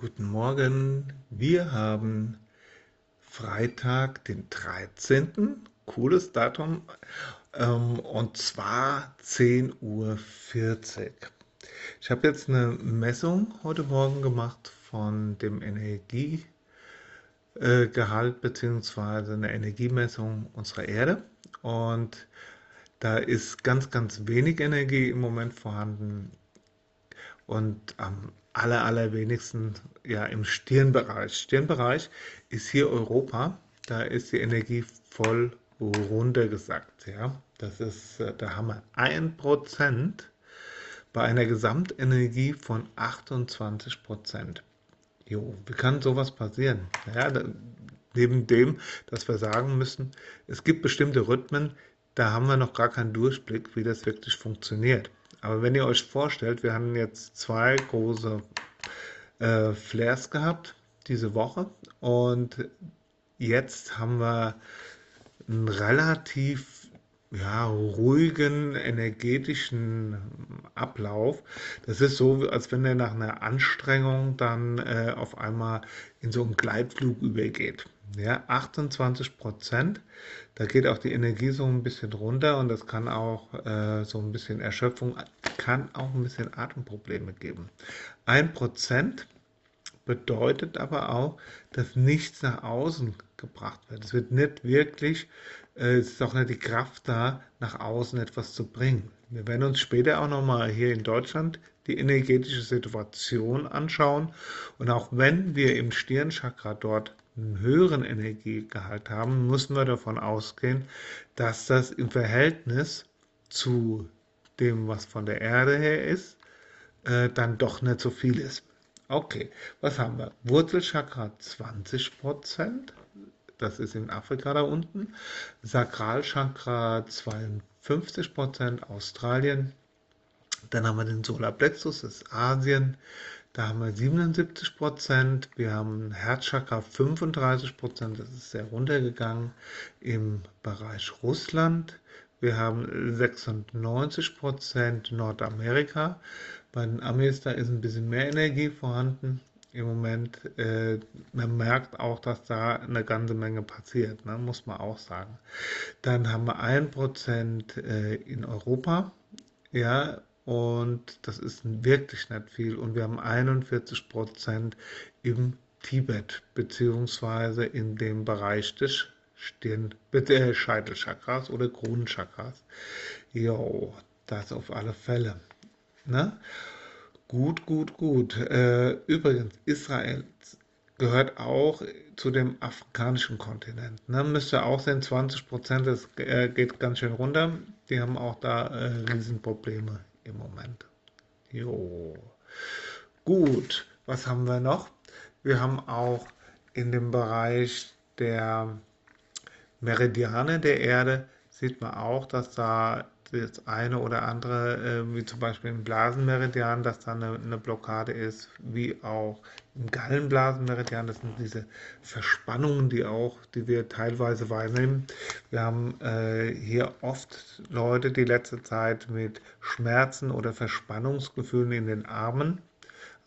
Guten Morgen, wir haben Freitag, den 13. Cooles Datum, ähm, und zwar 10.40 Uhr. Ich habe jetzt eine Messung heute Morgen gemacht von dem Energiegehalt bzw. eine Energiemessung unserer Erde und da ist ganz, ganz wenig Energie im Moment vorhanden und am aller, allerwenigsten ja im Stirnbereich. Stirnbereich ist hier Europa, da ist die Energie voll runtergesackt. Ja? Das ist, äh, da haben wir 1% bei einer Gesamtenergie von 28 Prozent. Jo, wie kann sowas passieren? Ja, da, neben dem, dass wir sagen müssen, es gibt bestimmte Rhythmen, da haben wir noch gar keinen Durchblick, wie das wirklich funktioniert. Aber wenn ihr euch vorstellt, wir haben jetzt zwei große äh, Flares gehabt diese Woche und jetzt haben wir einen relativ ja, ruhigen, energetischen Ablauf. Das ist so, als wenn er nach einer Anstrengung dann äh, auf einmal in so einen Gleitflug übergeht. Ja, 28 Prozent, da geht auch die Energie so ein bisschen runter und das kann auch äh, so ein bisschen Erschöpfung, kann auch ein bisschen Atemprobleme geben. Ein Prozent bedeutet aber auch, dass nichts nach außen gebracht wird. Es wird nicht wirklich, äh, es ist auch nicht die Kraft da, nach außen etwas zu bringen. Wir werden uns später auch nochmal hier in Deutschland die energetische Situation anschauen. Und auch wenn wir im Stirnchakra dort einen höheren Energiegehalt haben, müssen wir davon ausgehen, dass das im Verhältnis zu dem, was von der Erde her ist, äh, dann doch nicht so viel ist. Okay, was haben wir? Wurzelchakra 20%, das ist in Afrika da unten. Sakralchakra 52%, Australien. Dann haben wir den Solarplexus, das ist Asien. Da haben wir 77 Prozent. Wir haben Herzchakra 35 Prozent. Das ist sehr runtergegangen im Bereich Russland. Wir haben 96 Prozent Nordamerika. Bei den Amis, da ist ein bisschen mehr Energie vorhanden im Moment. Äh, man merkt auch, dass da eine ganze Menge passiert, ne? muss man auch sagen. Dann haben wir 1% äh, in Europa. Ja, und das ist wirklich nicht viel. Und wir haben 41 Prozent im Tibet, beziehungsweise in dem Bereich des Stirn, äh, Scheitelchakras oder Kronenchakras. Jo, das auf alle Fälle. Ne? Gut, gut, gut. Äh, übrigens, Israel gehört auch zu dem afrikanischen Kontinent. Ne? Müsst ihr auch sehen, 20 Prozent, das äh, geht ganz schön runter. Die haben auch da äh, Riesenprobleme im Moment. Jo. Gut, was haben wir noch? Wir haben auch in dem Bereich der Meridiane der Erde, sieht man auch, dass da das eine oder andere, äh, wie zum Beispiel im Blasenmeridian, dass da eine, eine, Blockade ist, wie auch im Gallenblasenmeridian. Das sind diese Verspannungen, die auch, die wir teilweise wahrnehmen. Wir haben äh, hier oft Leute die letzte Zeit mit Schmerzen oder Verspannungsgefühlen in den Armen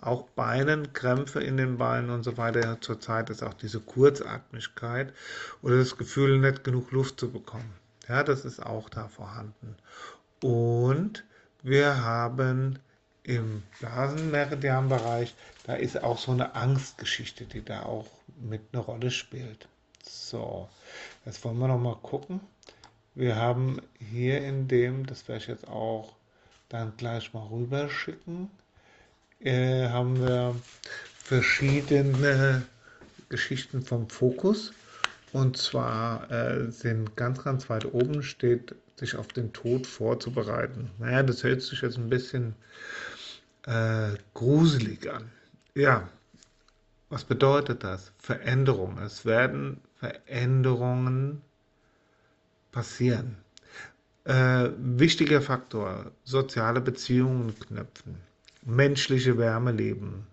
auch Beinen, Krämpfe in den Beinen und so weiter. Zurzeit ist auch diese Kurzatmigkeit oder das Gefühl, nicht genug Luft zu bekommen. Ja, das ist auch da vorhanden. Und wir haben im Blasenmeridianbereich, da ist auch so eine Angstgeschichte, die da auch mit eine Rolle spielt. So, jetzt wollen wir noch mal gucken. Wir haben hier in dem, das werde ich jetzt auch dann gleich mal rüber schicken, äh, haben wir verschiedene Geschichten vom Fokus. Und zwar äh, sind ganz, ganz weit oben steht, sich auf den Tod vorzubereiten. Naja, das hört sich jetzt ein bisschen äh, gruselig an. Ja, was bedeutet das? Veränderung. Es werden Veränderungen passieren. Äh, wichtiger Faktor, soziale Beziehungen knüpfen, menschliche Wärme leben,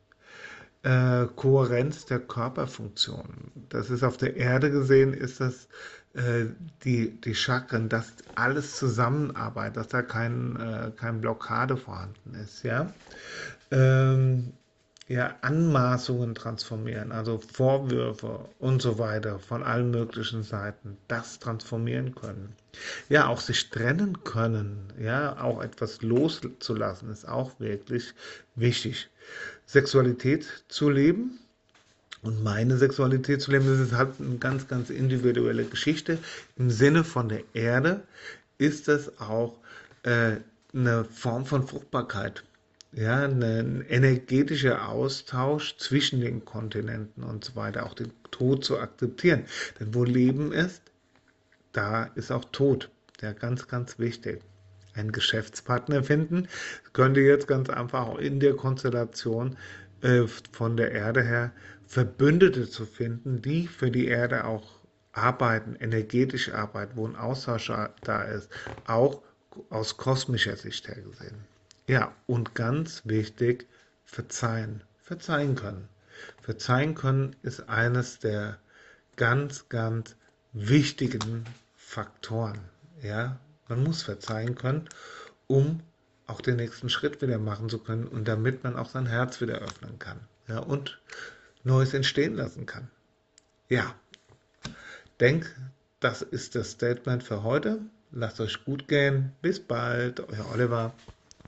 äh, Kohärenz der Körperfunktion. Das ist auf der Erde gesehen, ist das äh, die, die Chakren, dass alles zusammenarbeitet, dass da kein, äh, kein Blockade vorhanden ist. Ja? Ähm, ja, Anmaßungen transformieren, also Vorwürfe und so weiter von allen möglichen Seiten, das transformieren können. Ja, auch sich trennen können, ja, auch etwas loszulassen, ist auch wirklich wichtig. Sexualität zu leben, und meine Sexualität zu leben, das ist halt eine ganz, ganz individuelle Geschichte. Im Sinne von der Erde ist das auch äh, eine Form von Fruchtbarkeit ja, ein energetischer Austausch zwischen den Kontinenten und so weiter, auch den Tod zu akzeptieren. Denn wo Leben ist, da ist auch Tod. Ja, ganz, ganz wichtig. Einen Geschäftspartner finden könnte jetzt ganz einfach auch in der Konstellation äh, von der Erde her Verbündete zu finden, die für die Erde auch arbeiten, energetisch arbeiten, wo ein Austausch da ist, auch aus kosmischer Sicht her gesehen. Ja, und ganz wichtig, verzeihen. Verzeihen können. Verzeihen können ist eines der ganz, ganz wichtigen Faktoren. Ja, man muss verzeihen können, um auch den nächsten Schritt wieder machen zu können und damit man auch sein Herz wieder öffnen kann. Ja, und Neues entstehen lassen kann. Ja, denk, das ist das Statement für heute. Lasst euch gut gehen. Bis bald, euer Oliver.